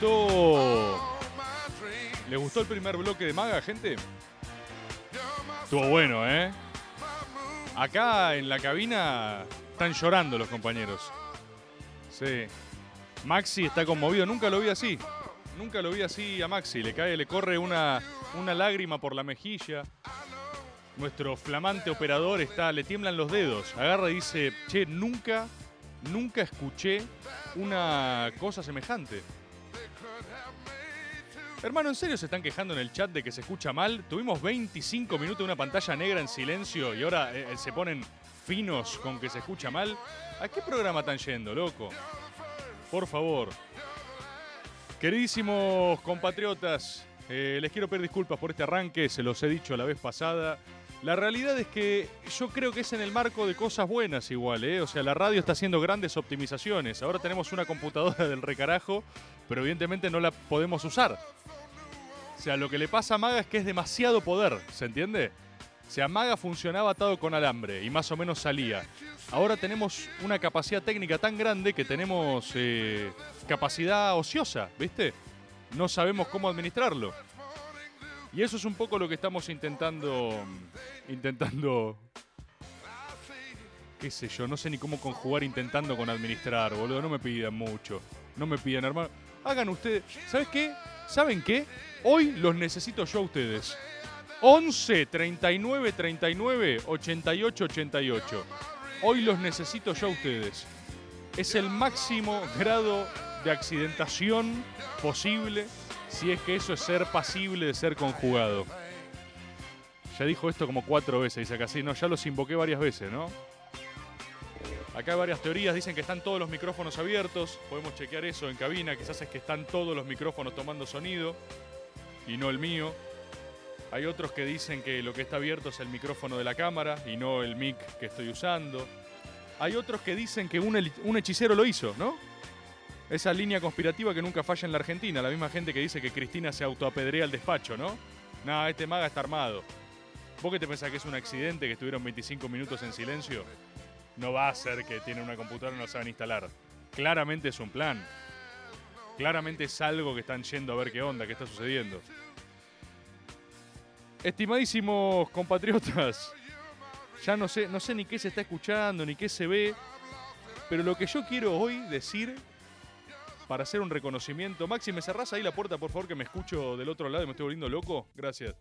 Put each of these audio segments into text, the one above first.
Gustó? ¿Les gustó el primer bloque de Maga, gente? Estuvo bueno, ¿eh? Acá en la cabina están llorando los compañeros. Sí. Maxi está conmovido. Nunca lo vi así. Nunca lo vi así a Maxi. Le cae, le corre una, una lágrima por la mejilla. Nuestro flamante operador está, le tiemblan los dedos. Agarra y dice, che, nunca, nunca escuché una cosa semejante. Hermano, ¿en serio se están quejando en el chat de que se escucha mal? Tuvimos 25 minutos de una pantalla negra en silencio y ahora eh, se ponen finos con que se escucha mal. ¿A qué programa están yendo, loco? Por favor. Queridísimos compatriotas, eh, les quiero pedir disculpas por este arranque, se los he dicho la vez pasada. La realidad es que yo creo que es en el marco de cosas buenas igual, ¿eh? O sea, la radio está haciendo grandes optimizaciones. Ahora tenemos una computadora del recarajo, pero evidentemente no la podemos usar. O sea, lo que le pasa a Maga es que es demasiado poder, ¿se entiende? O sea, Maga funcionaba atado con alambre y más o menos salía. Ahora tenemos una capacidad técnica tan grande que tenemos eh, capacidad ociosa, ¿viste? No sabemos cómo administrarlo. Y eso es un poco lo que estamos intentando. Intentando. Qué sé yo, no sé ni cómo conjugar intentando con administrar, boludo. No me pidan mucho. No me pidan, hermano. Hagan ustedes. ¿Sabes qué? ¿Saben qué? Hoy los necesito yo a ustedes. 11 39 39 88 88. Hoy los necesito yo a ustedes. Es el máximo grado de accidentación posible si es que eso es ser pasible de ser conjugado. Ya dijo esto como cuatro veces, dice acá, sí, no, ya los invoqué varias veces, ¿no? Acá hay varias teorías, dicen que están todos los micrófonos abiertos, podemos chequear eso en cabina, quizás es que están todos los micrófonos tomando sonido y no el mío. Hay otros que dicen que lo que está abierto es el micrófono de la cámara y no el mic que estoy usando. Hay otros que dicen que un hechicero lo hizo, ¿no? Esa línea conspirativa que nunca falla en la Argentina. La misma gente que dice que Cristina se autoapedrea al despacho, ¿no? No, este maga está armado. ¿Vos qué te pensás que es un accidente que estuvieron 25 minutos en silencio? No va a ser que tiene una computadora y no saben instalar. Claramente es un plan. Claramente es algo que están yendo a ver qué onda, qué está sucediendo. Estimadísimos compatriotas, ya no sé, no sé ni qué se está escuchando, ni qué se ve, pero lo que yo quiero hoy decir para hacer un reconocimiento. Maxi, ¿me cerrás ahí la puerta, por favor, que me escucho del otro lado y me estoy volviendo loco? Gracias.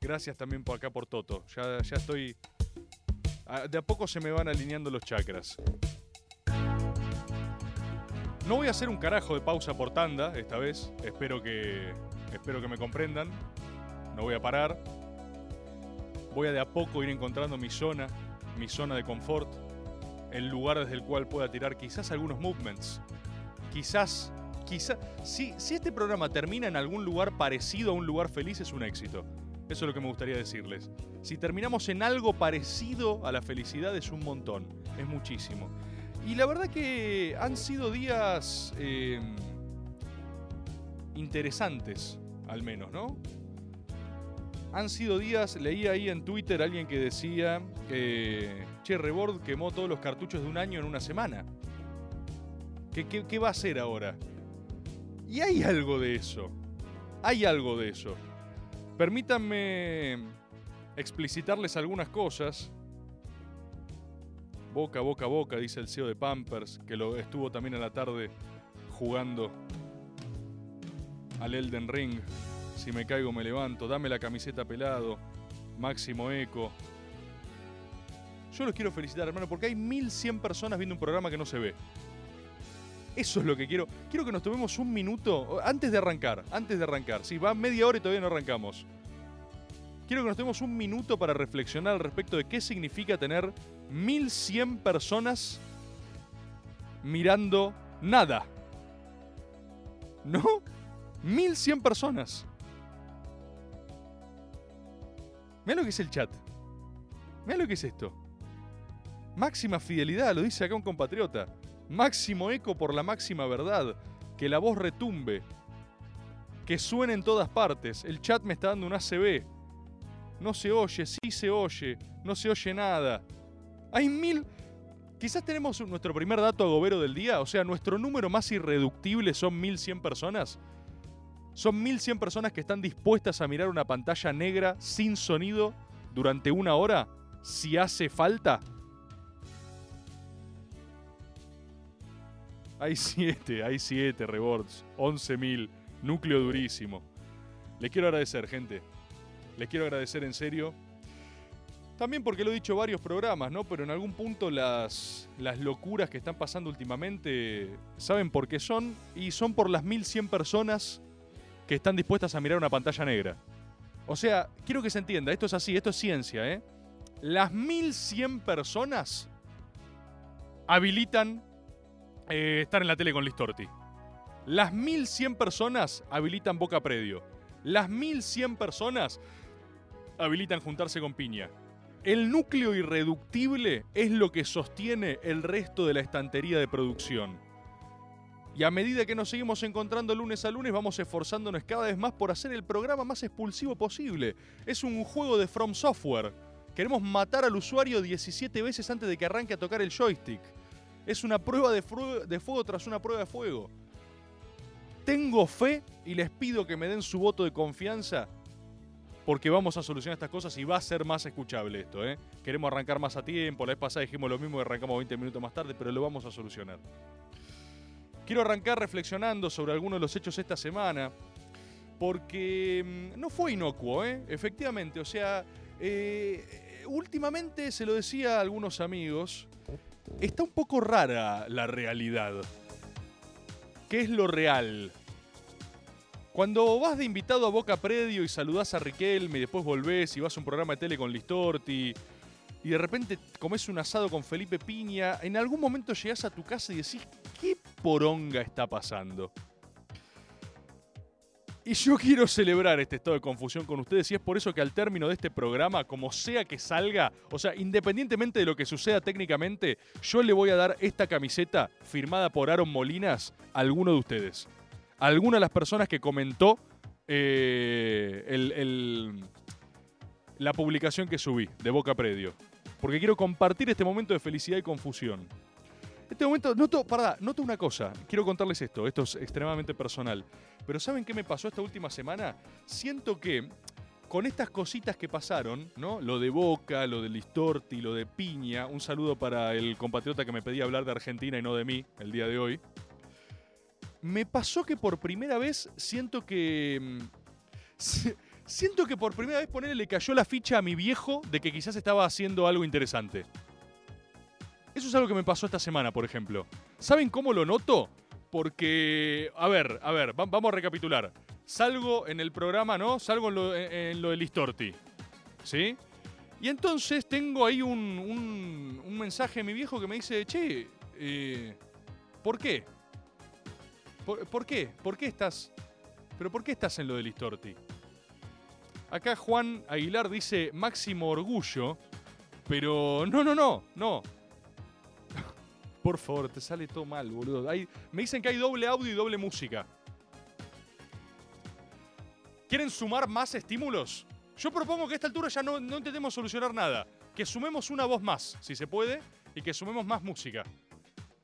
Gracias también por acá por Toto. Ya, ya estoy. ah, De a poco se me van alineando los chakras. No voy a hacer un carajo de pausa por tanda esta vez. Espero que. Espero que me comprendan. No voy a parar. Voy a de a poco ir encontrando mi zona, mi zona de confort, el lugar desde el cual pueda tirar quizás algunos movements. Quizás, quizás. Si, si este programa termina en algún lugar parecido a un lugar feliz, es un éxito. Eso es lo que me gustaría decirles. Si terminamos en algo parecido a la felicidad, es un montón. Es muchísimo. Y la verdad que han sido días eh, interesantes, al menos, ¿no? Han sido días, leí ahí en Twitter a alguien que decía que Che Rebord quemó todos los cartuchos de un año en una semana. ¿Qué, va a hacer ahora? Y hay algo de eso. Hay algo de eso. Permítanme explicitarles algunas cosas. Boca, boca, boca, dice el CEO de Pampers, que lo estuvo también en la tarde jugando al Elden Ring. Si me caigo me levanto. Dame la camiseta pelado. Máximo Eco. Yo los quiero felicitar, hermano, porque hay 1100 personas viendo un programa que no se ve. Eso es lo que quiero. Quiero que nos tomemos un minuto antes de arrancar. Antes de arrancar. Si va media hora y todavía no arrancamos. Quiero que nos tomemos un minuto para reflexionar al respecto de qué significa tener 1100 personas mirando nada. ¿No? 1100 personas. Mira lo que es el chat. Mira lo que es esto. Máxima fidelidad, lo dice acá un compatriota. Máximo eco por la máxima verdad. Que la voz retumbe. Que suene en todas partes. El chat me está dando un ACB. No se oye, sí se oye. No se oye nada. Hay mil... Quizás tenemos nuestro primer dato agobero del día. O sea, nuestro número más irreductible son 1100 personas. Son 1100 personas que están dispuestas a mirar una pantalla negra sin sonido durante una hora si hace falta. Hay 7, hay 7 rewards, 11.000, núcleo durísimo. Les quiero agradecer, gente. Les quiero agradecer en serio. También porque lo he dicho varios programas, ¿no? Pero en algún punto las, las locuras que están pasando últimamente, ¿saben por qué son? Y son por las 1100 personas que están dispuestas a mirar una pantalla negra. O sea, quiero que se entienda, esto es así, esto es ciencia, ¿eh? Las 1100 personas habilitan eh, estar en la tele con Listorti. Las 1100 personas habilitan Boca Predio. Las 1100 personas habilitan juntarse con Piña. El núcleo irreductible es lo que sostiene el resto de la estantería de producción. Y a medida que nos seguimos encontrando lunes a lunes, vamos esforzándonos cada vez más por hacer el programa más expulsivo posible. Es un juego de From Software. Queremos matar al usuario 17 veces antes de que arranque a tocar el joystick. Es una prueba de, fuego tras una prueba de fuego. Tengo fe y les pido que me den su voto de confianza porque vamos a solucionar estas cosas y va a ser más escuchable esto. ¿eh? Queremos arrancar más a tiempo. La vez pasada dijimos lo mismo y arrancamos 20 minutos más tarde, pero lo vamos a solucionar. Quiero arrancar reflexionando sobre algunos de los hechos esta semana, porque mm, no fue inocuo, ¿eh? efectivamente. O sea, eh, últimamente se lo decía a algunos amigos, está un poco rara la realidad. ¿Qué es lo real? Cuando vas de invitado a Boca Predio y saludás a Riquelme y después volvés y vas a un programa de tele con Listorti y de repente comes un asado con Felipe Piña, en algún momento llegás a tu casa y decís, ¿qué poronga está pasando? Y yo quiero celebrar este estado de confusión con ustedes y es por eso que al término de este programa, como sea que salga, o sea, independientemente de lo que suceda técnicamente, yo le voy a dar esta camiseta firmada por Aaron Molinas a alguno de ustedes. A alguna de las personas que comentó eh, el- la publicación que subí de Boca Predio. Porque quiero compartir este momento de felicidad y confusión. Este momento, noto, pará, noto una cosa. Quiero contarles esto. Esto es extremadamente personal. Pero ¿saben qué me pasó esta última semana? Siento que con estas cositas que pasaron, ¿no? Lo de Boca, lo de Listorti, lo de Piña. Un saludo para el compatriota que me pedía hablar de Argentina y no de mí el día de hoy. Me pasó que por primera vez siento que. mm, si- Siento que por primera vez ponerle le cayó la ficha a mi viejo de que quizás estaba haciendo algo interesante. Eso es algo que me pasó esta semana, por ejemplo. ¿Saben cómo lo noto? Porque, a ver, a ver, va- vamos a recapitular. Salgo en el programa, ¿no? Salgo en lo, en- lo. ¿Sí? Y entonces tengo ahí un, un- mensaje de mi viejo que me dice, che, eh, ¿por qué? ¿Por, por qué? ¿Por qué estás? ¿Pero por qué estás en lo de Listorti? Acá Juan Aguilar dice máximo orgullo, pero no, no, no, no. Por favor, te sale todo mal, boludo. Me dicen que hay doble audio y doble música. ¿Quieren sumar más estímulos? Yo propongo que a esta altura ya no, intentemos solucionar nada. Que sumemos una voz más, si se puede, y que sumemos más música.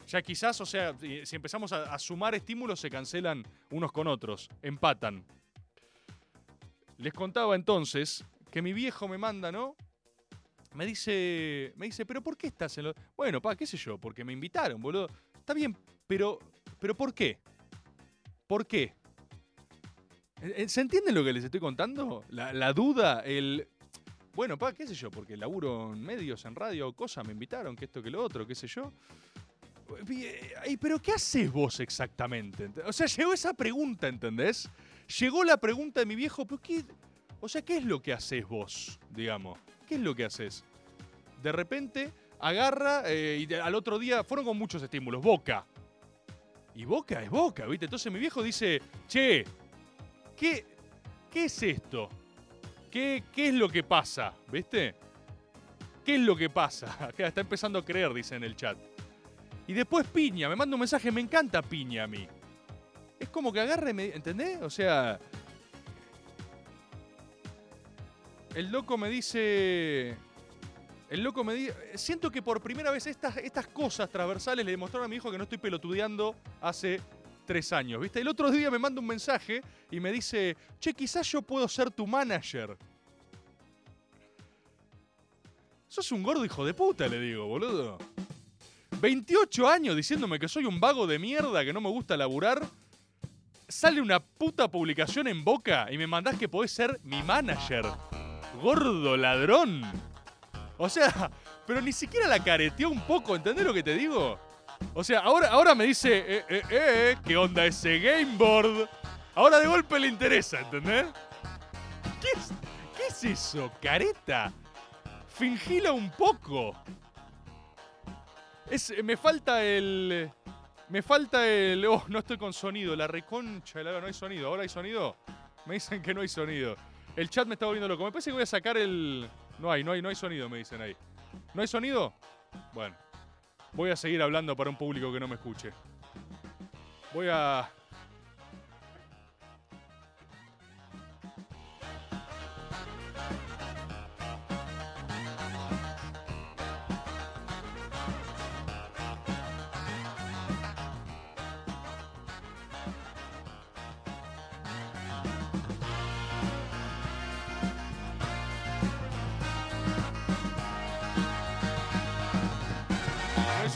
Ya quizás, o sea, si empezamos a sumar estímulos, se cancelan unos con otros, empatan. Les contaba entonces que mi viejo me manda, ¿no? Me dice, me dice, pero ¿por qué estás en lo...? Bueno, pa, qué sé yo, porque me invitaron, boludo. Está bien, pero, pero ¿por qué? ¿Por qué? Eh, eh, ¿Se entiende lo que les estoy contando? La, duda, el... Bueno, pa, qué sé yo, porque laburo en medios, en radio, cosas, me invitaron, que esto, que lo otro, qué sé yo. Eh, ay, Pero ¿qué haces vos exactamente? Ent- O sea, llegó esa pregunta, ¿entendés? Llegó la pregunta de mi viejo, pero qué... O sea, ¿qué es lo que haces vos, digamos? ¿Qué es lo que haces? De repente agarra eh, y al otro día fueron con muchos estímulos. Boca. Y Boca es Boca, ¿viste? Entonces mi viejo dice, che, ¿qué, qué es esto? ¿Qué, ¿Qué es lo que pasa? ¿Viste? ¿Qué es lo que pasa? Está empezando a creer, dice en el chat. Y después Piña, me manda un mensaje, me encanta Piña a mí. Es como que agarre, ¿entendés? O sea... El loco me dice... El loco me dice... Siento que por primera vez estas, estas cosas transversales le demostraron a mi hijo que no estoy pelotudeando hace tres años, ¿viste? El otro día me manda un mensaje y me dice, che, quizás yo puedo ser tu manager. Sos un gordo hijo de puta, le digo, boludo. 28 años diciéndome que soy un vago de mierda, que no me gusta laburar. Sale una puta publicación en boca y me mandás que podés ser mi manager. Gordo ladrón. O sea, pero ni siquiera la careteó un poco, ¿entendés lo que te digo? O sea, ahora, ahora me dice, eh, eh, eh, ¿qué onda ese gameboard? Ahora de golpe le interesa, ¿entendés? ¿Qué es, qué es eso, careta? Fingila un poco. Es, me falta el... Me falta el... Oh, no estoy con sonido. La reconcha, no hay sonido. ¿Ahora hay sonido? Me dicen que no hay sonido. El chat me está volviendo loco. Me parece que voy a sacar el... No hay, no hay, no hay sonido, me dicen ahí. ¿No hay sonido? Bueno. Voy a seguir hablando para un público que no me escuche. Voy a...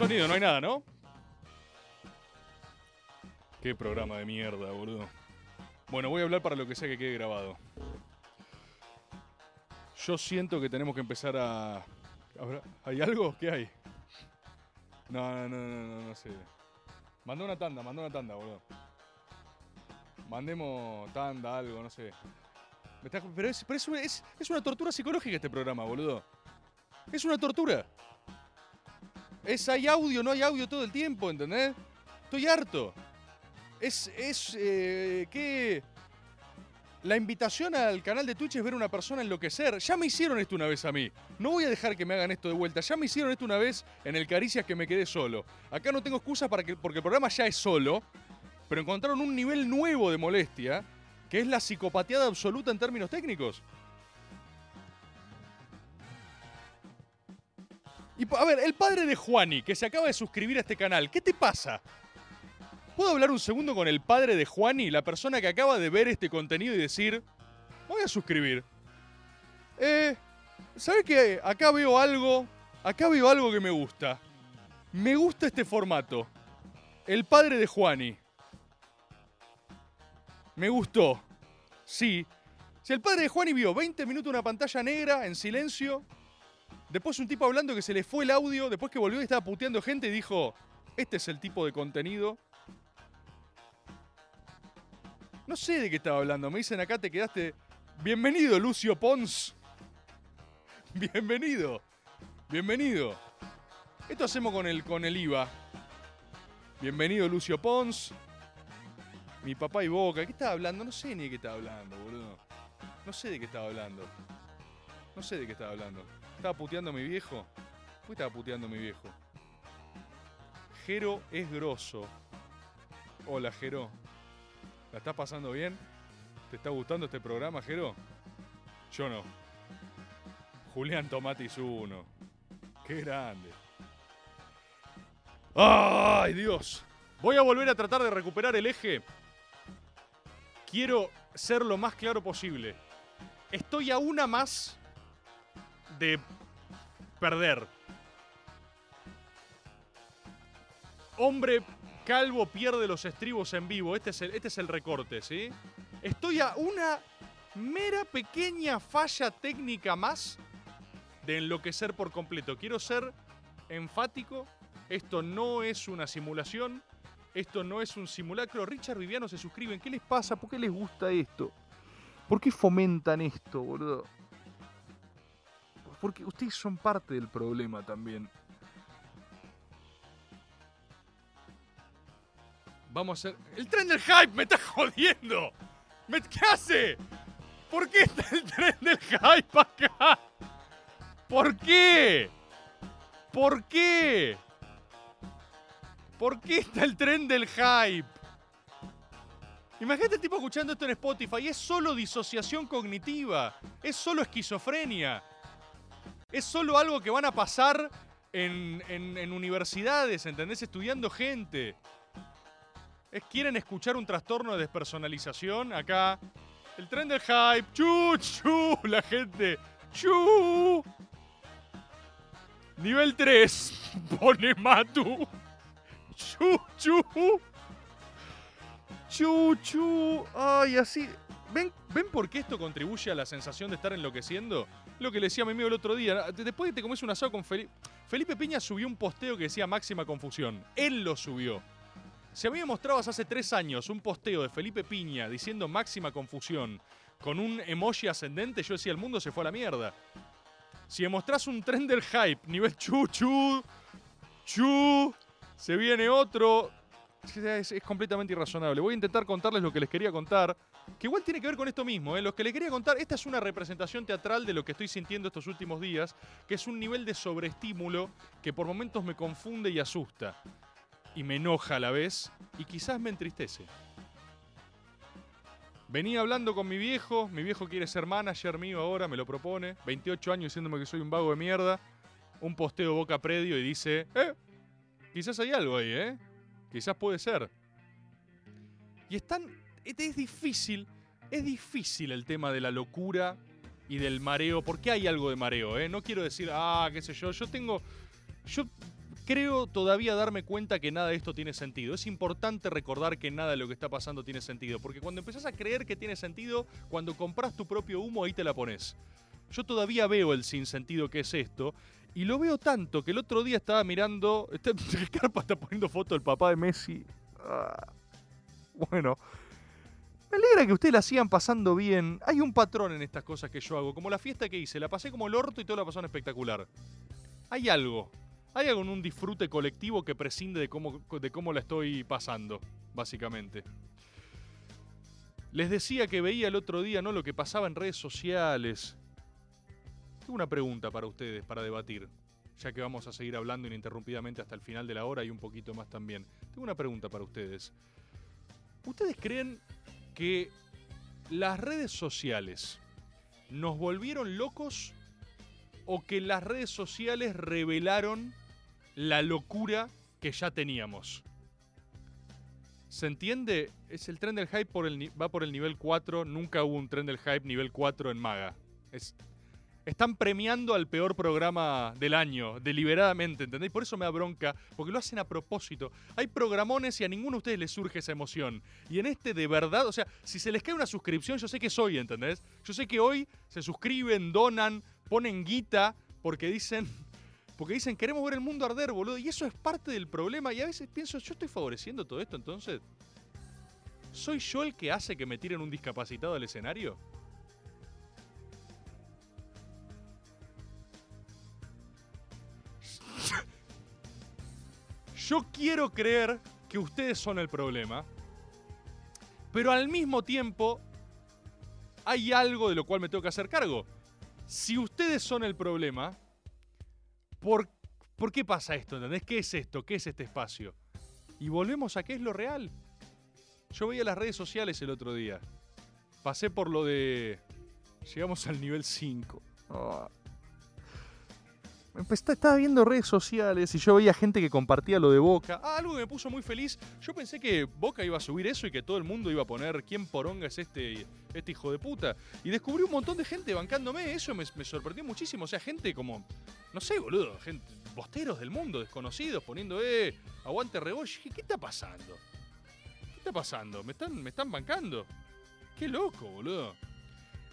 sonido, no hay nada, ¿no? Qué programa de mierda, boludo. Bueno, voy a hablar para lo que sea que quede grabado. Yo siento que tenemos que empezar a... ¿Habrá- ¿Hay algo? ¿Qué hay? No, no, no, no, no, no sé. Mandó una tanda, mandó una tanda, boludo. Mandemos tanda, algo, no sé. Pero, es, pero es- es una tortura psicológica este programa, boludo. Es una tortura. Es hay audio, no hay audio todo el tiempo, ¿entendés? Estoy harto. Es, es, eh, que... La invitación al canal de Twitch es ver a una persona enloquecer. Ya me hicieron esto una vez a mí. No voy a dejar que me hagan esto de vuelta. Ya me hicieron esto una vez en el Caricias que me quedé solo. Acá no tengo excusa para que, porque el programa ya es solo, pero encontraron un nivel nuevo de molestia, que es la psicopateada absoluta en términos técnicos. Y a ver, el padre de Juani, que se acaba de suscribir a este canal, ¿qué te pasa? ¿Puedo hablar un segundo con el padre de Juani, la persona que acaba de ver este contenido y decir, voy a suscribir? Eh, ¿sabes qué? Acá veo algo, acá veo algo que me gusta. Me gusta este formato. El padre de Juani. Me gustó. Sí. Si el padre de Juani vio 20 minutos una pantalla negra en silencio, después un tipo hablando que se le fue el audio, después que volvió y estaba puteando gente y dijo, este es el tipo de contenido. No sé de qué estaba hablando. Me dicen acá te quedaste. Bienvenido, Lucio Pons. Bienvenido. Bienvenido. Esto hacemos con el, con el IVA. Bienvenido, Lucio Pons. Mi papá y Boca. ¿Qué estaba hablando? No sé ni de qué estaba hablando, boludo. No sé de qué estaba hablando. No sé de qué estaba hablando. ¿Estaba puteando mi viejo? ¿Por estaba puteando mi viejo? Jero es grosso. Hola, Jero. ¿La estás pasando bien? ¿Te está gustando este programa, Jero? Yo no. Julián Tomatis uno. Qué grande. ¡Ay, Dios! Voy a volver a tratar de recuperar el eje. Quiero ser lo más claro posible. Estoy a una más de perder. Hombre Calvo pierde los estribos en vivo. Este es el, este es el recorte, ¿sí? Estoy a una mera pequeña falla técnica más de enloquecer por completo. Quiero ser enfático. Esto no es una simulación. Esto no es un simulacro. Richard Viviano se suscriben. ¿Qué les pasa? ¿Por qué les gusta esto? ¿Por qué fomentan esto, boludo? Porque ustedes son parte del problema también. Vamos a hacer. ¡El tren del hype! ¡Me está jodiendo! ¿Me... ¿Qué hace? ¿Por qué está el tren del hype acá? ¿Por qué? ¿Por qué? ¿Por qué está el tren del hype? Imagínate el tipo escuchando esto en Spotify. Es solo disociación cognitiva. Es solo esquizofrenia. Es solo algo que van a pasar en, en- universidades, ¿entendés? Estudiando gente. Es, quieren escuchar un trastorno de despersonalización. Acá. El tren del hype. Chu, chu. La gente. Chu. Nivel 3. Pone Matu. Chu, chu. Chu, chu. Ay, así. ¿Ven, ¿Ven por qué esto contribuye a la sensación de estar enloqueciendo? Lo que le decía a mi amigo el otro día. Después de que te comes un asado con Felipe. Felipe Piña subió un posteo que decía máxima confusión. Él lo subió. Si a mí me mostrabas hace tres años un posteo de Felipe Piña diciendo máxima confusión con un emoji ascendente, yo decía el mundo se fue a la mierda. Si me mostrás un tren del hype, nivel chu, chu, chu, se viene otro. Es completamente irrazonable. Voy a intentar contarles lo que les quería contar, que igual tiene que ver con esto mismo. ¿eh? Lo que les quería contar, esta es una representación teatral de lo que estoy sintiendo estos últimos días, que es un nivel de sobreestímulo que por momentos me confunde y asusta. Y me enoja a la vez, y quizás me entristece. Venía hablando con mi viejo, mi viejo quiere ser manager mío ahora, me lo propone. 28 años diciéndome que soy un vago de mierda. Un posteo boca predio y dice, eh, quizás hay algo ahí, ¿eh? Quizás puede ser. Y es tan, es es difícil, es difícil el tema de la locura y del mareo, porque hay algo de mareo, ¿eh? No quiero decir, ah, qué sé yo, yo tengo, yo creo todavía darme cuenta que nada de esto tiene sentido. Es importante recordar que nada de lo que está pasando tiene sentido, porque cuando empezás a creer que tiene sentido, cuando compras tu propio humo, ahí te la pones. Yo todavía veo el sinsentido que es esto, y lo veo tanto que el otro día estaba mirando. Está, Carpa está poniendo foto del papá de Messi. Ah, bueno. Me alegra que ustedes la sigan pasando bien. Hay un patrón en estas cosas que yo hago. Como la fiesta que hice. La pasé como el orto y todo la pasaron espectacular. Hay algo. Hay algo en un disfrute colectivo que prescinde de cómo, de cómo la estoy pasando, básicamente. Les decía que veía el otro día, ¿no? Lo que pasaba en redes sociales. Tengo una pregunta para ustedes, para debatir. Ya que vamos a seguir hablando ininterrumpidamente hasta el final de la hora y un poquito más también. Tengo una pregunta para ustedes. ¿Ustedes creen que las redes sociales nos volvieron locos o que las redes sociales revelaron la locura que ya teníamos? ¿Se entiende? Es el tren del hype va por el nivel 4. Nunca hubo un tren del hype nivel 4 en Maga. Es, están premiando al peor programa del año, deliberadamente, ¿entendéis? Por eso me da bronca, porque lo hacen a propósito. Hay programones y a ninguno de ustedes les surge esa emoción. Y en este, de verdad, o sea, si se les cae una suscripción, yo sé que soy, ¿entendés? Yo sé que hoy se suscriben, donan, ponen guita, porque dicen. Porque dicen, queremos ver el mundo arder, boludo. Y eso es parte del problema. Y a veces pienso, ¿yo estoy favoreciendo todo esto entonces? ¿Soy yo el que hace que me tiren un discapacitado al escenario? Yo quiero creer que ustedes son el problema, pero al mismo tiempo hay algo de lo cual me tengo que hacer cargo. Si ustedes son el problema, ¿por, ¿por qué pasa esto? ¿Entendés? ¿Qué es esto? ¿Qué es este espacio? Y volvemos a qué es lo real. Yo veía las redes sociales el otro día. Pasé por lo de... Llegamos al nivel 5. Ah. Empe- estaba viendo redes sociales y yo veía gente que compartía lo de Boca. Ah, algo que me puso muy feliz. Yo pensé que Boca iba a subir eso y que todo el mundo iba a poner quién poronga es este, este hijo de puta. Y descubrí un montón de gente bancándome. Eso me, sorprendió muchísimo. O sea, gente como, no sé, boludo, gente, bosteros del mundo, desconocidos, poniendo, eh, aguante Reboy. Dije, ¿Qué está pasando? ¿Qué está pasando? ¿Me están, me están bancando? Qué loco, boludo.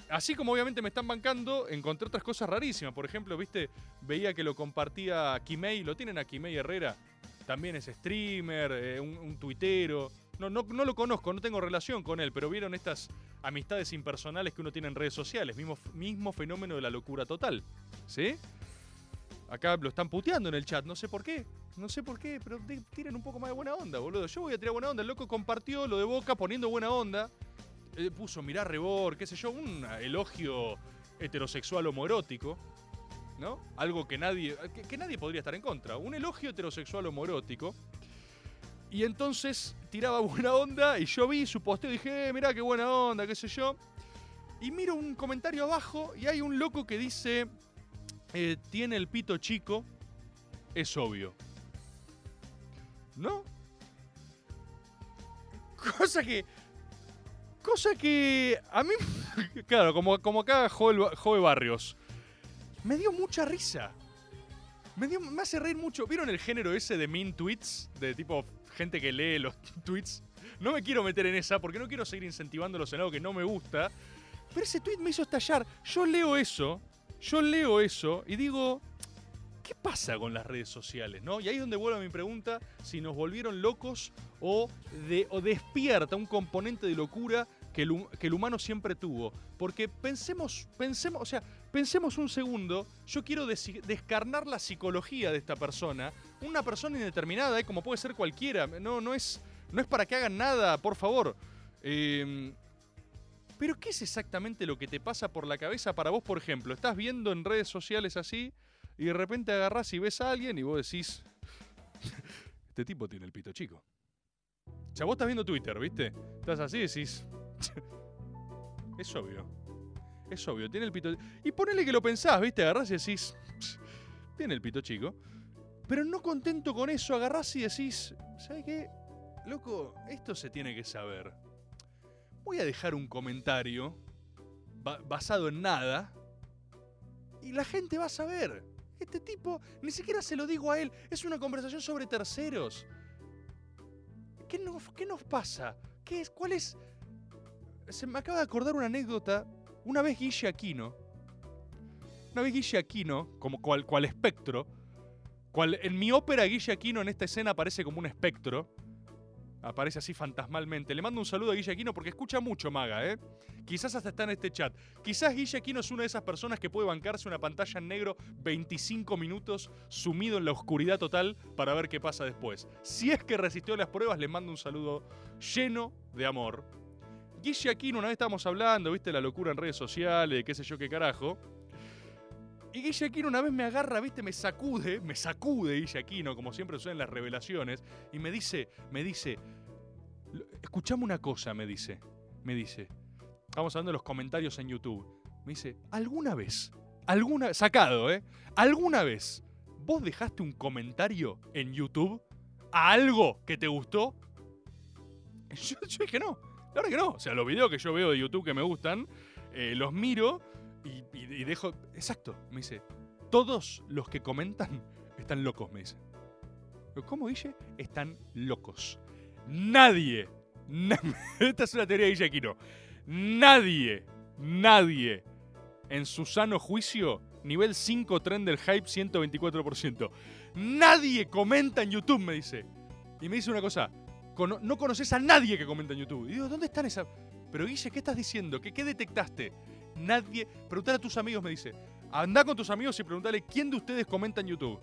Así como obviamente me están bancando, encontré otras cosas rarísimas. Por ejemplo, viste, veía que lo compartía Kimei, lo tienen a Kimei Herrera. También es streamer, eh, un, un tuitero. No, no, no lo conozco, no tengo relación con él, pero vieron estas amistades impersonales que uno tiene en redes sociales. Mismo, mismo fenómeno de la locura total. ¿Sí? Acá lo están puteando en el chat, no sé por qué. No sé por qué, pero tiren un poco más de buena onda, boludo. Yo voy a tirar buena onda. El loco compartió lo de Boca poniendo buena onda. Eh, puso mirá Rebor, qué sé yo, un elogio heterosexual homoerótico, ¿no? Algo que nadie, que, nadie podría estar en contra. Un elogio heterosexual homoerótico. Y entonces tiraba buena onda y yo vi su posteo y dije, eh, mirá qué buena onda, qué sé yo. Y miro un comentario abajo y hay un loco que dice, eh, tiene el pito chico, es obvio. ¿No? Cosa que Cosa que a mí, claro, como, como acá Joel, Ba- Joe Barrios, me dio mucha risa. Me, dio, me hace reír mucho. ¿Vieron el género ese de mean tweets? De tipo gente que lee los tweets. No me quiero meter en esa porque no quiero seguir incentivándolos en algo que no me gusta. Pero ese tweet me hizo estallar. Yo leo eso, yo leo eso y digo, ¿qué pasa con las redes sociales? ¿no? Y ahí es donde vuelve mi pregunta, si nos volvieron locos o, de, o despierta un componente de locura que el, que el humano siempre tuvo. Porque pensemos, pensemos, o sea, pensemos un segundo, yo quiero descarnar la psicología de esta persona, una persona indeterminada, ¿eh? como puede ser cualquiera, no, no, es, no es para que hagan nada, por favor. Eh, pero ¿qué es exactamente lo que te pasa por la cabeza para vos, por ejemplo? Estás viendo en redes sociales así y de repente agarrás y ves a alguien y vos decís, este tipo tiene el pito chico. O sea, vos estás viendo Twitter, ¿viste? Estás así y decís, es obvio. Es obvio, tiene el pito... Y ponele que lo pensás, ¿viste? Agarrás y decís, tiene el pito chico. Pero no contento con eso, agarrás y decís, ¿sabes qué? Loco, esto se tiene que saber. Voy a dejar un comentario ba- basado en nada y la gente va a saber. Este tipo, ni siquiera se lo digo a él, es una conversación sobre terceros. ¿Qué nos, qué nos pasa? ¿Qué es? ¿Cuál es? Se me acaba de acordar una anécdota. Una vez Guille Aquino, una vez Guille Aquino, como cual, cual espectro, cual en mi ópera Guille Aquino en esta escena aparece como un espectro, aparece así fantasmalmente. Le mando un saludo a Guille Aquino porque escucha mucho Maga, ¿eh? Quizás hasta está en este chat. Quizás Guille Aquino es una de esas personas que puede bancarse una pantalla en negro 25 minutos sumido en la oscuridad total para ver qué pasa después. Si es que resistió las pruebas, le mando un saludo lleno de amor. Guille Aquino, una vez estábamos hablando, viste, la locura en redes sociales, qué sé yo qué carajo. Y Guille Aquino una vez me agarra, viste, me sacude, me sacude Guille Aquino, como siempre sucede en las revelaciones, y me dice, me dice, "Lo- escuchame una cosa, me dice, me dice, estamos hablando de los comentarios en YouTube, me dice, ¿alguna vez, alguna, sacado, eh, alguna vez, vos dejaste un comentario en YouTube a algo que te gustó? Yo, yo dije no, la verdad que no, o sea, los videos que yo veo de YouTube que me gustan, eh, los miro y, dejo. Exacto, me dice. Todos los que comentan están locos, me dice. ¿Cómo Guille? Están locos. Nadie. na- Esta es una teoría de Guille. Nadie, nadie en su sano juicio, nivel 5 trend del hype 124%. Nadie comenta en YouTube, me dice. Y me dice una cosa. No conoces a nadie que comenta en YouTube. Y digo, ¿dónde están esas? Pero Guille, ¿qué estás diciendo? ¿Qué, qué detectaste? Nadie. Preguntale a tus amigos, me dice. Anda con tus amigos y preguntale quién de ustedes comenta en YouTube.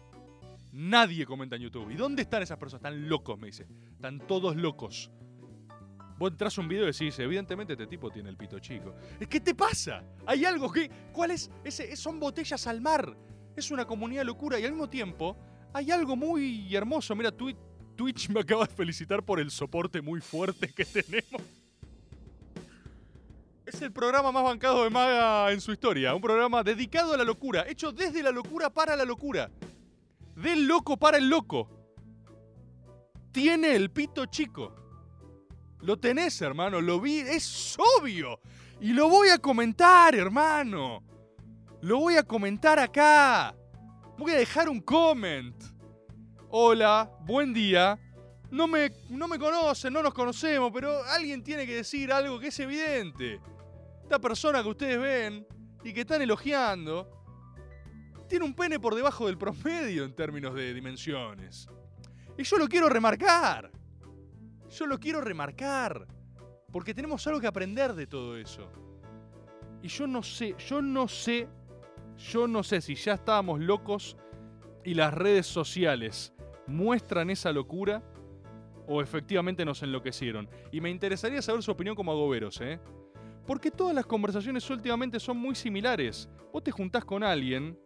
Nadie comenta en YouTube. ¿Y dónde están esas personas? Están locos, me dice. Están todos locos. Vos entras un video y decís, evidentemente este tipo tiene el pito chico. ¿Qué te pasa? Hay algo que. ¿Cuál es? Son botellas al mar. Es una comunidad locura y al mismo tiempo hay algo muy hermoso. Mira, Twi- Twitch me acaba de felicitar por el soporte muy fuerte que tenemos. Es el programa más bancado de Maga en su historia. Un programa dedicado a la locura, hecho desde la locura para la locura. Del loco para el loco. Tiene el pito chico. Lo tenés, hermano, lo vi, es obvio. Y lo voy a comentar, hermano. Lo voy a comentar acá. Voy a dejar un comment. Hola, buen día. No me, no me conocen, no nos conocemos, pero alguien tiene que decir algo que es evidente. Esta persona que ustedes ven y que están elogiando tiene un pene por debajo del promedio en términos de dimensiones. Y yo lo quiero remarcar. Yo lo quiero remarcar. Porque tenemos algo que aprender de todo eso. Y yo no sé, yo no sé, yo no sé si ya estábamos locos y las redes sociales muestran esa locura o efectivamente nos enloquecieron. Y me interesaría saber su opinión como agoberos, ¿eh? Porque todas las conversaciones últimamente son muy similares. Vos te juntás con alguien,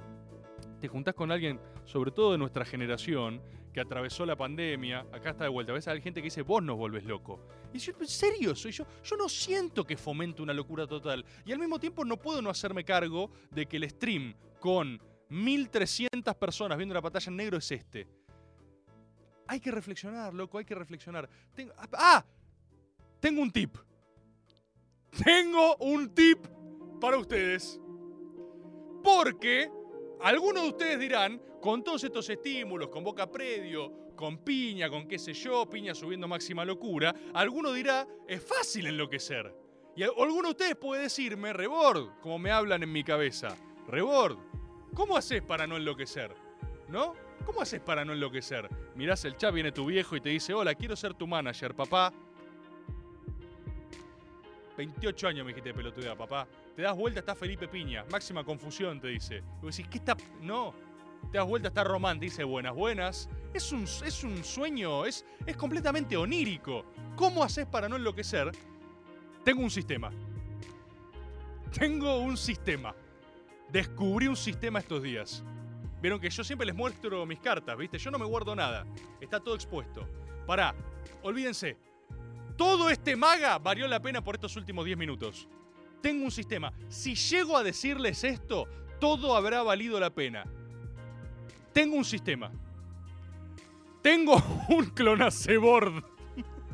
te juntás con alguien, sobre todo de nuestra generación, que atravesó la pandemia, acá está de vuelta. A veces hay gente que dice, vos nos volvés loco. Y yo, en serio, soy yo. Yo no siento que fomente una locura total. Y al mismo tiempo no puedo no hacerme cargo de que el stream con 1300 personas viendo la pantalla en negro es este. Hay que reflexionar, loco, hay que reflexionar. Tengo, ¡Ah! Tengo un tip. Tengo un tip para ustedes. Porque algunos de ustedes dirán, con todos estos estímulos, con Boca Predio, con Piña, con qué sé yo, Piña subiendo máxima locura, alguno dirá, es fácil enloquecer. Y alguno de ustedes puede decirme, Rebord, como me hablan en mi cabeza, Rebord, ¿cómo haces para no enloquecer? ¿No? ¿Cómo haces para no enloquecer? Mirás el chat, viene tu viejo y te dice, hola, quiero ser tu manager, papá. 28 años me dijiste pelotuda, papá. Te das vuelta, está Felipe Piña. Máxima confusión, te dice. Y vos decís, ¿qué está...? No. Te das vuelta, está Román, te dice buenas, buenas. Es un, es un sueño, es, es completamente onírico. ¿Cómo haces para no enloquecer? Tengo un sistema. Tengo un sistema. Descubrí un sistema estos días. Vieron que yo siempre les muestro mis cartas, ¿viste? Yo no me guardo nada. Está todo expuesto. Pará, olvídense. Todo este maga valió la pena por estos últimos 10 minutos. Tengo un sistema. Si llego a decirles esto, todo habrá valido la pena. Tengo un sistema. Tengo un clonaceboard.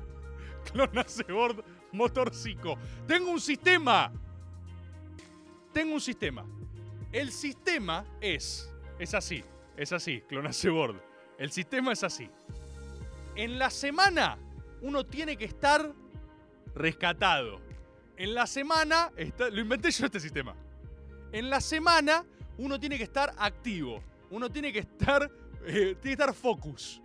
clonaceboard motorcico. Tengo un sistema. Tengo un sistema. El sistema es es así, es así, clonaceboard. El sistema es así. En la semana uno tiene que estar rescatado. En la semana, lo inventé yo este sistema. En la semana uno tiene que estar activo. Uno tiene que estar, eh, tiene que estar focus.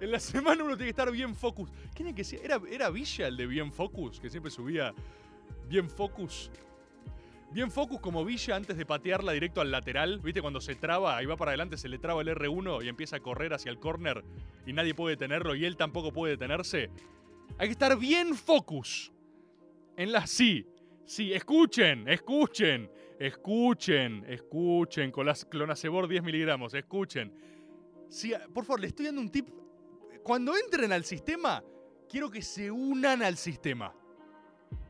En la semana uno tiene que estar bien focus. ¿Quién es que sea? ¿Era, ¿Era Villa el de bien focus? Que siempre subía bien focus. Bien focus como Villa antes de patearla directo al lateral. ¿Viste? Cuando se traba, y va para adelante, se le traba el R1 y empieza a correr hacia el corner y nadie puede detenerlo y él tampoco puede detenerse. Hay que estar bien focus. En la sí. Sí, escuchen, escuchen, escuchen, escuchen. Con las clonacebor 10 miligramos, escuchen. Sí, por favor, le estoy dando un tip. Cuando entren al sistema, quiero que se unan al sistema.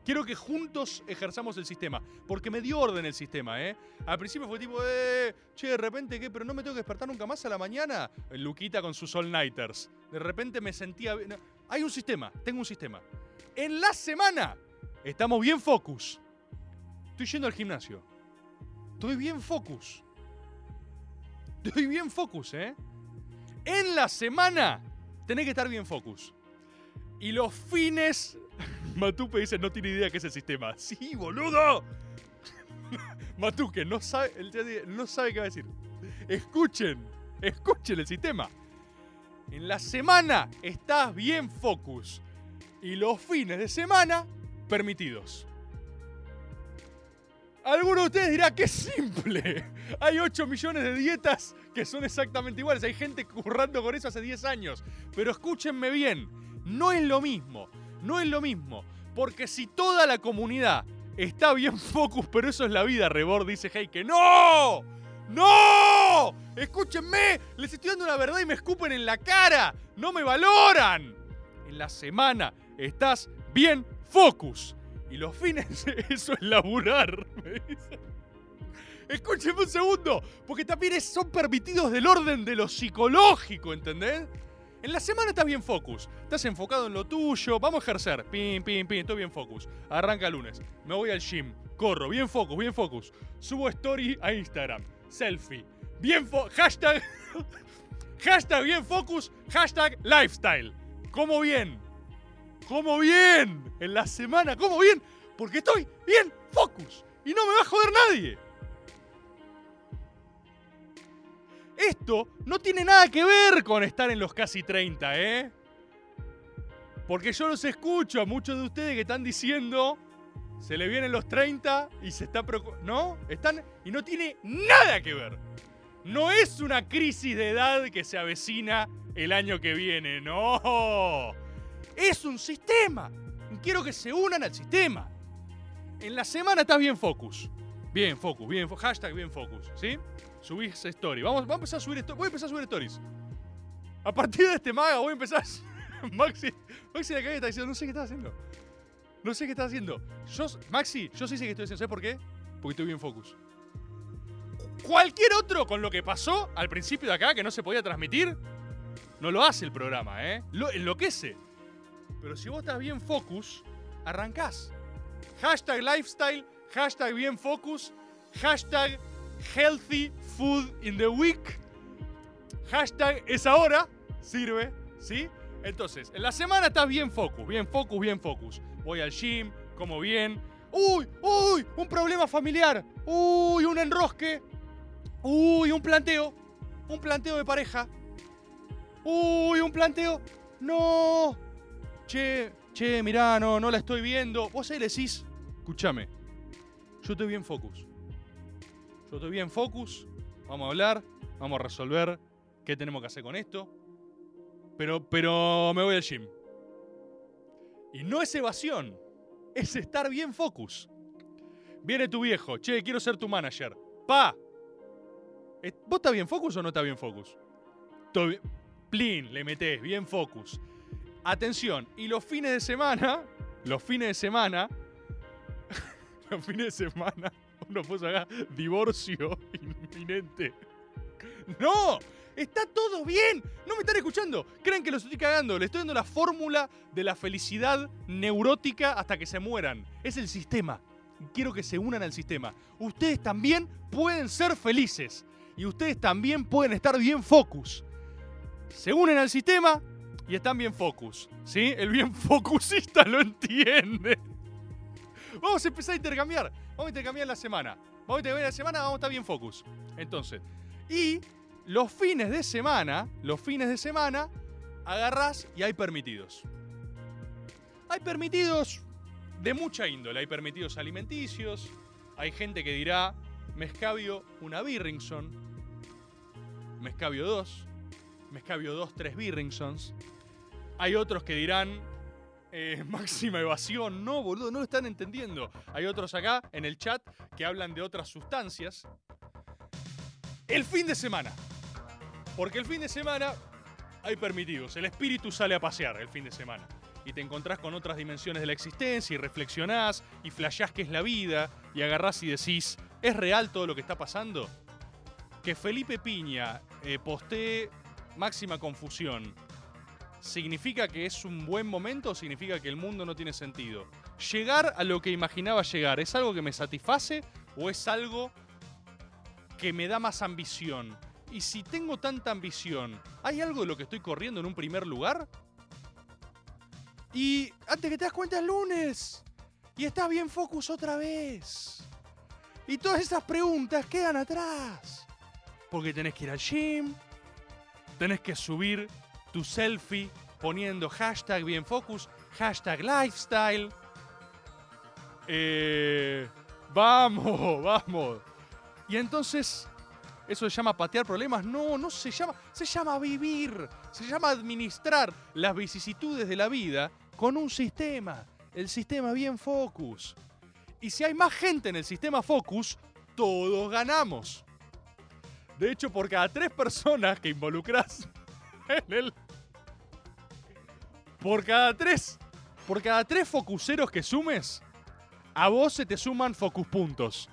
Quiero que juntos ejerzamos el sistema. Porque me dio orden el sistema, ¿eh? Al principio fue tipo, eh, che, de repente, ¿qué? ¿Pero no me tengo que despertar nunca más a la mañana? Luquita con sus all-nighters. De repente me sentía... No, hay un sistema, tengo un sistema. En la semana estamos bien focus. Estoy yendo al gimnasio. Estoy bien focus. Estoy bien focus, ¿eh? En la semana tenés que estar bien focus. Y los fines Matupe dice, no tiene idea qué es el sistema. ¡Sí, boludo! Matuque no sabe, no sabe qué va a decir. Escuchen, escuchen el sistema. En la semana estás bien focus. Y los fines de semana, permitidos. Alguno de ustedes dirá que simple. Hay 8 millones de dietas que son exactamente iguales. Hay gente currando con eso hace 10 años. Pero escúchenme bien, no es lo mismo no es lo mismo. Porque si toda la comunidad está bien focus, pero eso es la vida, Rebord dice Heike. ¡No! ¡No! Escúchenme, les estoy dando una verdad y me escupen en la cara. No me valoran. En la semana estás bien focus. Y los fines, eso es laburar, me dice. Un segundo, porque también son permitidos del orden de lo psicológico, ¿entendés? En la semana estás bien focus, estás enfocado en lo tuyo, vamos a ejercer, pim, pim, pim, todo bien focus. Arranca lunes, me voy al gym, corro, bien focus, bien focus. Subo story a Instagram, selfie, bien fo hashtag, hashtag bien focus, hashtag lifestyle. Como bien, como bien, en la semana, como bien, porque estoy bien focus. Y no me va a joder nadie. Esto no tiene nada que ver con estar en los casi 30, ¿eh? Porque yo los escucho a muchos de ustedes que están diciendo, se le vienen los 30 y se está. ¿No? Están. Y no tiene nada que ver. No es una crisis de edad que se avecina el año que viene, no. Es un sistema. Quiero que se unan al sistema. En la semana estás bien focus. Bien focus, bien fo- hashtag bien focus, ¿sí? Subís story. Vamos, a empezar a subir esto. Voy a empezar a subir stories. A partir de este maga voy a empezar. Maxi, Maxi de acá está diciendo, no sé qué estás haciendo. No sé qué estás haciendo. Yo, Maxi, yo sí sé qué estoy haciendo. ¿Sabes por qué? Porque estoy bien focus. Cualquier otro con lo que pasó al principio de acá, que no se podía transmitir, no lo hace el programa, ¿eh? Lo enloquece. Pero si vos estás bien focus, arrancás. Hashtag lifestyle, hashtag bien focus, hashtag healthy food in the week, hashtag es ahora, sirve, ¿sí? Entonces, en la semana estás bien focus, bien focus, bien focus. Voy al gym, como bien. ¡Uy! ¡Uy! Un problema familiar. ¡Uy! Un enrosque. ¡Uy! Un planteo. Un planteo de pareja. ¡Uy! Un planteo. ¡No! Che, che, mirá, no, no la estoy viendo. Vos ahí decís, escúchame, yo estoy bien focus. Yo estoy bien focus. Vamos a hablar, vamos a resolver qué tenemos que hacer con esto. Pero, pero me voy al gym. Y no es evasión, es estar bien focus. Viene tu viejo, che, quiero ser tu manager. Pa. ¿Vos estás bien focus o no estás bien focus? Plin, le metés, bien focus. Atención, y los fines de semana, los fines de semana, los fines de semana, uno puso acá, divorcio inminente. ¡No! Está todo bien. No me están escuchando. Creen que los estoy cagando. Le estoy dando la fórmula de la felicidad neurótica hasta que se mueran. Es el sistema. Quiero que se unan al sistema. Ustedes también pueden ser felices. Y ustedes también pueden estar bien focus. Se unen al sistema y están bien focus. ¿Sí? El bien focusista lo entiende. Vamos a empezar a intercambiar. Vamos a intercambiar la semana. Vamos a intercambiar la semana, vamos a estar bien focus. Entonces, y los fines de semana, los fines de semana, agarrás y hay permitidos. Hay permitidos de mucha índole. Hay permitidos alimenticios. Hay gente que dirá, me escabio una Birringson. Me escabio dos. Me escabio dos, tres Birringsons. Hay otros que dirán, eh, máxima evasión. No, boludo, no lo están entendiendo. Hay otros acá en el chat que hablan de otras sustancias. El fin de semana. Porque el fin de semana hay permitidos. El espíritu sale a pasear el fin de semana. Y te encontrás con otras dimensiones de la existencia y reflexionás y flashás que es la vida y agarrás y decís, ¿es real todo lo que está pasando? Que Felipe Piña eh, postee máxima confusión. ¿Significa que es un buen momento o significa que el mundo no tiene sentido? ¿Llegar a lo que imaginaba llegar es algo que me satisface o es algo que me da más ambición? Y si tengo tanta ambición, ¿hay algo de lo que estoy corriendo en un primer lugar? Y antes que te das cuenta es lunes. Y estás bien focus otra vez. Y todas esas preguntas quedan atrás. Porque tenés que ir al gym. Tenés que subir tu selfie poniendo hashtag bien focus, hashtag lifestyle. Eh, vamos, vamos. Y entonces, ¿eso se llama patear problemas? No, no se llama. Se llama vivir. Se llama administrar las vicisitudes de la vida con un sistema. El sistema bien focus. Y si hay más gente en el sistema focus, todos ganamos. De hecho, por cada tres personas que involucras Por cada tres. Por cada tres focuseros que sumes, a vos se te suman focus puntos.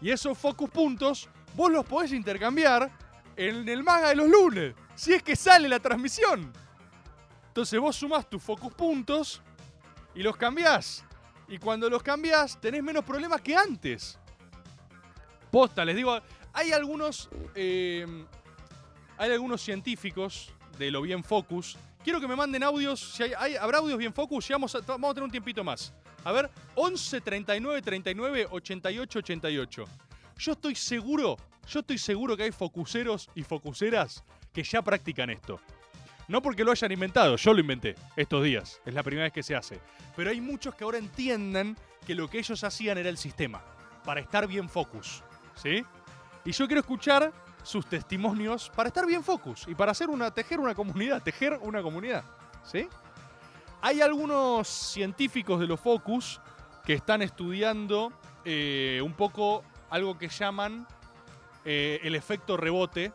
Y esos focus puntos vos los podés intercambiar en el maga de los lunes, si es que sale la transmisión. Entonces vos sumás tus focus puntos y los cambiás. Y cuando los cambiás tenés menos problemas que antes. Posta, les digo, hay algunos, eh, hay algunos científicos de lo bien focus. Quiero que me manden audios. Si hay, ¿Habrá audios bien focus? A, vamos a tener un tiempito más. A ver, 11 39 39 88 88. Yo estoy seguro, yo estoy seguro que hay focuseros y focuseras que ya practican esto. No porque lo hayan inventado, yo lo inventé estos días. Es la primera vez que se hace. Pero hay muchos que ahora entienden que lo que ellos hacían era el sistema. Para estar bien focus. ¿Sí? Y yo quiero escuchar sus testimonios para estar bien focus y para hacer una, tejer una comunidad, tejer una comunidad. ¿Sí? Hay algunos científicos de los focus que están estudiando eh, un poco algo que llaman eh, el efecto rebote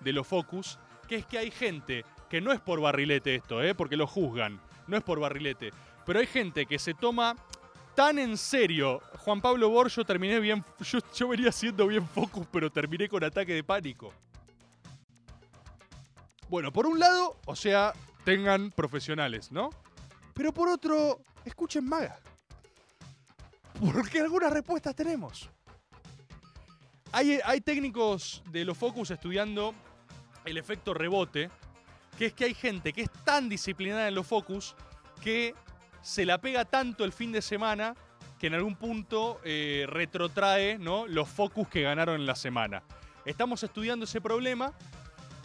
de los focus, que es que hay gente, que no es por barrilete esto, eh, porque lo juzgan, no es por barrilete, pero hay gente que se toma tan en serio. Juan Pablo Bor, yo terminé bien, yo, venía siendo bien focus, pero terminé con ataque de pánico. Bueno, por un lado, o sea, tengan profesionales, ¿no? Pero por otro, escuchen maga. Porque algunas respuestas tenemos. Hay técnicos de los focus estudiando el efecto rebote, que es que hay gente que es tan disciplinada en los focus que se la pega tanto el fin de semana que en algún punto eh, retrotrae los focus que ganaron en la semana. Estamos estudiando ese problema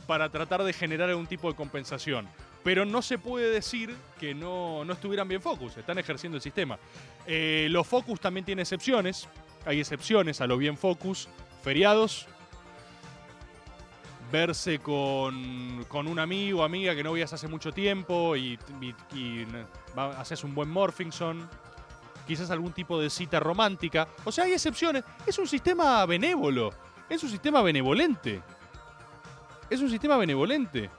para tratar de generar algún tipo de compensación. Pero no se puede decir que no, no estuvieran bien focus, están ejerciendo el sistema. Eh, los focus también tienen excepciones, hay excepciones a lo bien focus, feriados, verse con, con un amigo amiga que no veías hace mucho tiempo y, y- haces un buen Morphingson, quizás algún tipo de cita romántica. O sea, hay excepciones. Es un sistema benévolo, es un sistema benevolente. Es un sistema benevolente.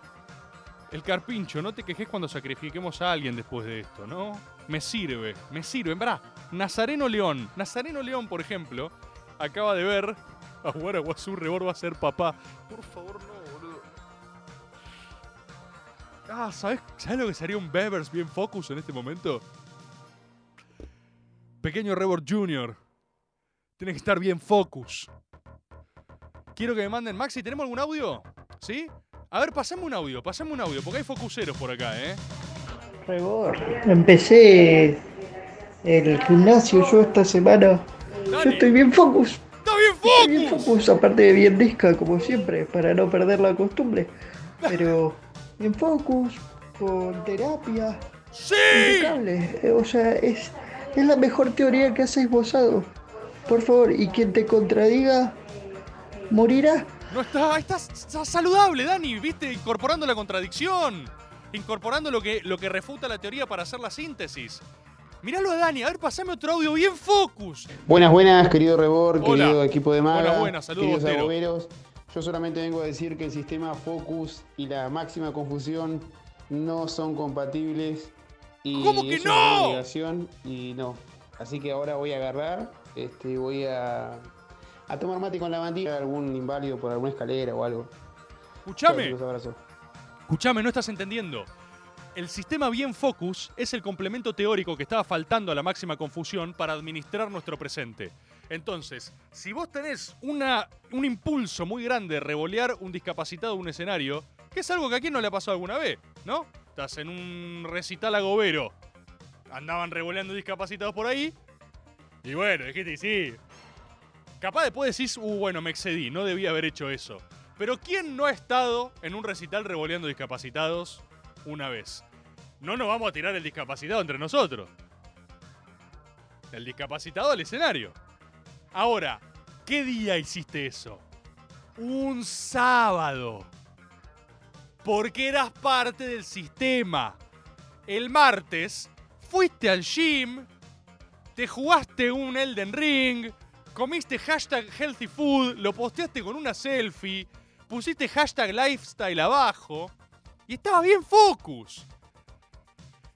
El carpincho, no te quejes cuando sacrifiquemos a alguien después de esto, ¿no? Me sirve, me sirve. Verá, Nazareno León. Nazareno León, por ejemplo, acaba de ver a Guasú Rebor va a ser papá. Por favor, no, boludo. Ah, ¿sabes, ¿sabes lo que sería un Bevers bien focus en este momento? Pequeño Rebor Jr. Tiene que estar bien focus. Quiero que me manden. Maxi, ¿tenemos algún audio? ¿Sí? A ver, pasame un audio, pasame un audio, porque hay focuseros por acá, ¿eh? Rebor. Empecé el gimnasio yo esta semana. Yo estoy bien focus. ¡Está bien bien focus, aparte de bien disca, como siempre, para no perder la costumbre. Pero en focus, con terapia. ¡Sí! Impecable. Eh, O sea, es, es la mejor teoría que has esbozado. Por favor, y quien te contradiga, morirá. No está, está, está saludable, Dani, ¿viste? Incorporando la contradicción. Incorporando lo que, lo que refuta la teoría para hacer la síntesis. Miralo a Dani, a ver, pasame otro audio bien focus. Buenas, buenas, querido Rebor, Hola. querido equipo de Maga, Buenas, buenas, saludos, queridos. Yo solamente vengo a decir que el sistema Focus y la máxima confusión no son compatibles. Y ¿Cómo que no? Es una obligación y no. Así que ahora voy a agarrar, este, voy a, a tomar mate con la bandilla, algún inválido por alguna escalera o algo. Escuchame. Escuchame, no estás entendiendo. El sistema bien focus es el complemento teórico que estaba faltando a la máxima confusión para administrar nuestro presente. Entonces, si vos tenés una, un impulso muy grande de revolear un discapacitado en un escenario, que es algo que a quién no le ha pasado alguna vez, ¿no? Estás en un recital agobero, andaban revoleando discapacitados por ahí, y bueno, dijiste, sí. Capaz después decís, uh, bueno, me excedí, no debía haber hecho eso. Pero ¿quién no ha estado en un recital revoleando discapacitados una vez? No nos vamos a tirar el discapacitado entre nosotros. El discapacitado al escenario. Ahora, ¿qué día hiciste eso? Un sábado. Porque eras parte del sistema. El martes fuiste al gym, te jugaste un Elden Ring, comiste hashtag healthy food, lo posteaste con una selfie, pusiste hashtag lifestyle abajo y estaba bien focus.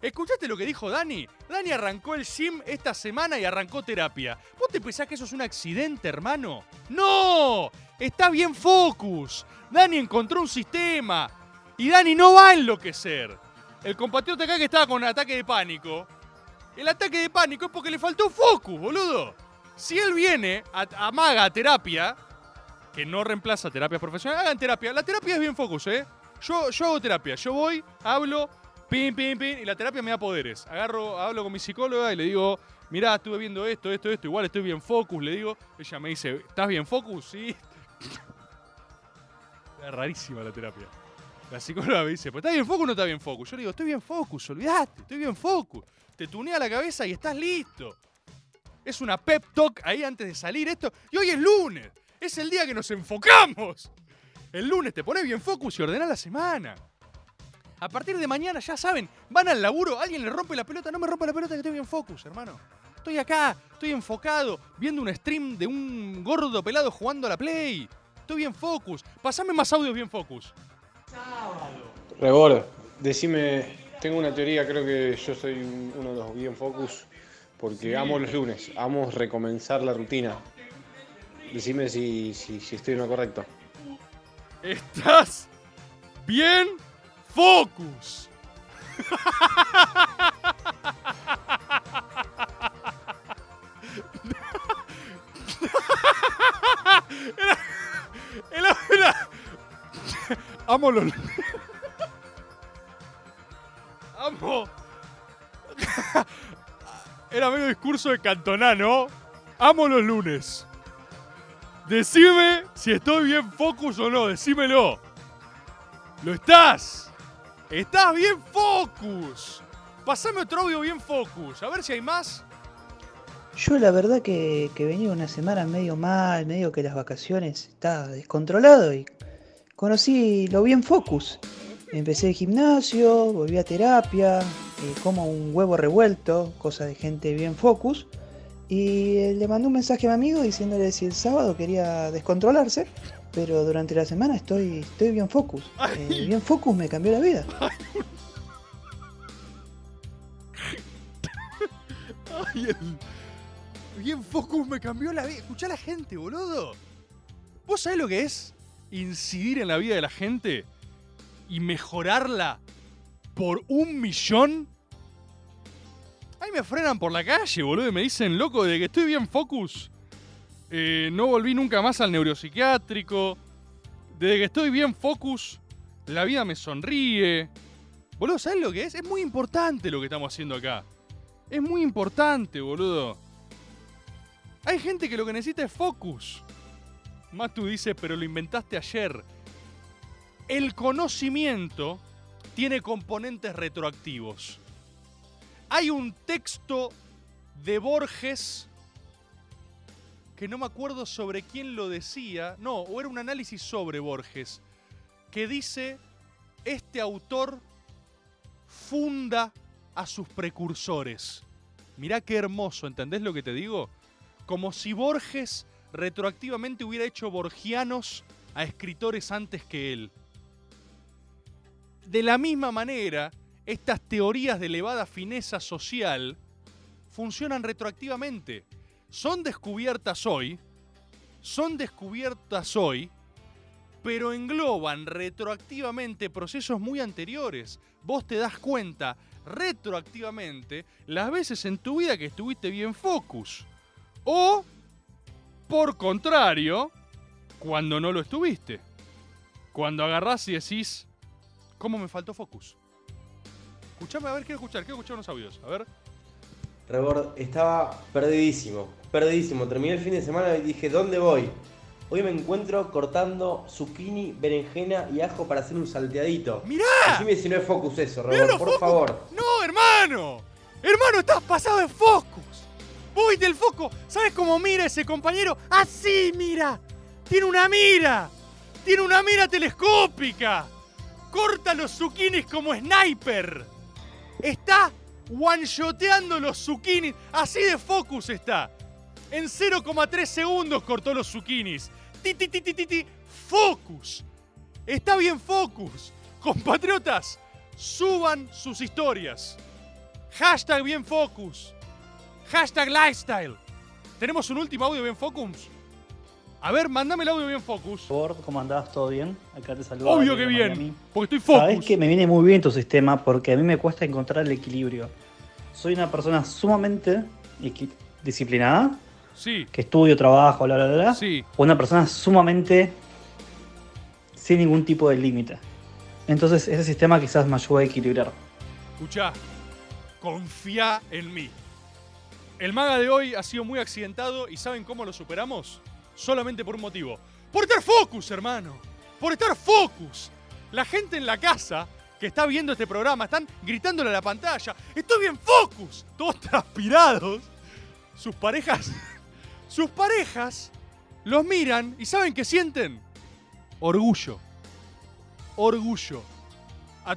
¿Escuchaste lo que dijo Dani? Dani arrancó el gym esta semana y arrancó terapia. ¿Vos te pensás que eso es un accidente, hermano? ¡No! Está bien focus. Dani encontró un sistema. Y Dani no va a enloquecer. El compatriota acá que estaba con ataque de pánico. El ataque de pánico es porque le faltó focus, boludo. Si él viene a, a Maga a terapia, que no reemplaza terapia profesional, hagan terapia. La terapia es bien focus, ¿eh? Yo, yo hago terapia. Yo voy, hablo, pim, pim, pim, y la terapia me da poderes. Agarro, hablo con mi psicóloga y le digo, mirá, estuve viendo esto, esto, esto, igual estoy bien focus, le digo. Ella me dice, ¿estás bien focus? Sí. Es rarísima la terapia. La psicóloga me dice, ¿pues estás bien focus o no estás bien focus? Yo le digo, estoy bien focus, olvidate, estoy bien focus. Te tunea la cabeza y estás listo. Es una pep talk ahí antes de salir esto. Y hoy es lunes. Es el día que nos enfocamos. El lunes te pones bien focus y ordenás la semana. A partir de mañana, ya saben, van al laburo, alguien le rompe la pelota, no me rompe la pelota que estoy bien focus, hermano. Estoy acá, estoy enfocado, viendo un stream de un gordo pelado jugando a la Play. Estoy bien focus. Pasame más audios bien focus. Rebord, decime, tengo una teoría, creo que yo soy un- uno de los bien focus, porque Sí. amo los lunes, amo recomenzar la rutina. Decime si, si, si estoy en lo correcto. Estás bien focus. Era, era, era- Amo los. Amo. Era medio discurso de Cantoná, ¿no? Amo los lunes. Decime si estoy bien focus o no, decímelo. ¿Lo estás? ¿Estás bien focus? Pasame otro audio bien focus, a ver si hay más. Yo la verdad que, que venía una semana medio mal, medio que las vacaciones estaba descontrolado y conocí lo bien focus. Empecé el gimnasio, volví a terapia, eh, como un huevo revuelto, cosa de gente bien focus. Y eh, le mandé un mensaje a mi amigo diciéndole si el sábado quería descontrolarse, pero durante la semana estoy, estoy bien focus. Eh, bien focus me cambió la vida. Ay, el bien focus me cambió la vida. Escuchá a la gente, boludo. ¿Vos sabés lo que es incidir en la vida de la gente y mejorarla por un millón? Ahí me frenan por la calle, boludo, y me dicen, loco, de que estoy bien focus. Eh, no volví nunca más al neuropsiquiátrico. Desde que estoy bien focus, la vida me sonríe. Boludo, ¿sabes lo que es? Es muy importante lo que estamos haciendo acá. Es muy importante, boludo. Hay gente que lo que necesita es focus. Matu dice, pero lo inventaste ayer. El conocimiento tiene componentes retroactivos. Hay un texto de Borges que no me acuerdo sobre quién lo decía, no, o era un análisis sobre Borges, que dice, este autor funda a sus precursores. Mirá qué hermoso, ¿entendés lo que te digo? Como si Borges retroactivamente hubiera hecho borgianos a escritores antes que él. De la misma manera, estas teorías de elevada fineza social funcionan retroactivamente. Son descubiertas hoy, son descubiertas hoy, pero engloban retroactivamente procesos muy anteriores. Vos te das cuenta retroactivamente las veces en tu vida que estuviste bien focus. O, por contrario, cuando no lo estuviste. Cuando agarrás y decís, ¿cómo me faltó focus? Escuchame, a ver, quiero escuchar, quiero escuchar unos audios. A ver. Rebord, estaba perdidísimo, perdidísimo. Terminé el fin de semana y dije, ¿dónde voy? Hoy me encuentro cortando zucchini, berenjena y ajo para hacer un salteadito. ¡Mirá! Decime si no es focus eso, ¡Mirá Rebord, por focus! favor. ¡No, hermano! ¡Hermano, estás pasado de focus! ¿Vos viste el foco? ¿Sabes cómo mira ese compañero? ¡Así mira! ¡Tiene una mira! ¡Tiene una mira telescópica! ¡Corta los zucchinis como sniper! Está one-shoteando los zucchinis. Así de focus está. En 0,3 segundos cortó los zucchinis. Ti, ti, ti. Focus. Está bien focus. Compatriotas, suban sus historias. Hashtag bien focus. Hashtag lifestyle. ¿Tenemos un último audio bien focus? A ver, mandame el audio bien focus. ¿Cómo andás? ¿Todo bien? Acá te saludo. Obvio que bien, Miami. porque estoy focus. Sabés que me viene muy bien tu sistema porque a mí me cuesta encontrar el equilibrio. Soy una persona sumamente disciplinada, Sí. que estudio, trabajo, bla, bla, bla. Sí. Una persona sumamente sin ningún tipo de límite. Entonces ese sistema quizás me ayuda a equilibrar. Escuchá, confía en mí. El maga de hoy ha sido muy accidentado y ¿saben cómo lo superamos? Solamente por un motivo. Por estar focus, hermano. Por estar focus. La gente en la casa que está viendo este programa están gritándole a la pantalla. Estoy bien focus. Todos transpirados. Sus parejas. Sus parejas los miran y ¿saben qué sienten? Orgullo. Orgullo. A,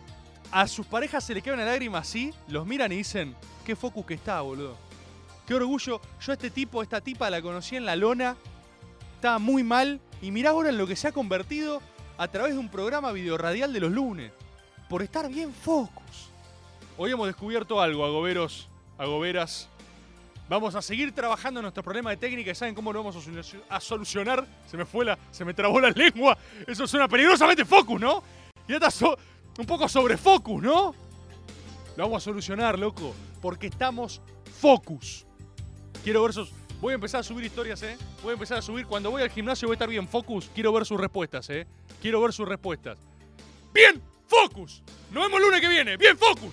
a sus parejas se le cae una lágrima así, los miran y dicen, qué focus que está, boludo. Qué orgullo. Yo a este tipo, esta tipa la conocí en la lona, estaba muy mal y mirá ahora en lo que se ha convertido a través de un programa videoradial de los lunes. Por estar bien focus. Hoy hemos descubierto algo, agoberos, agoberas. Vamos a seguir trabajando en nuestro problema de técnica y ¿saben cómo lo vamos a solu- a solucionar? Se me fue la, se me trabó la lengua. Eso suena peligrosamente focus, ¿no? Ya está un poco sobre focus, ¿no? Lo vamos a solucionar, loco, porque estamos focus. Quiero ver sus... Voy a empezar a subir historias, ¿eh? Voy a empezar a subir. Cuando voy al gimnasio voy a estar bien focus. Quiero ver sus respuestas, ¿eh? Quiero ver sus respuestas. ¡Bien! ¡Focus! Nos vemos el lunes que viene. ¡Bien, focus!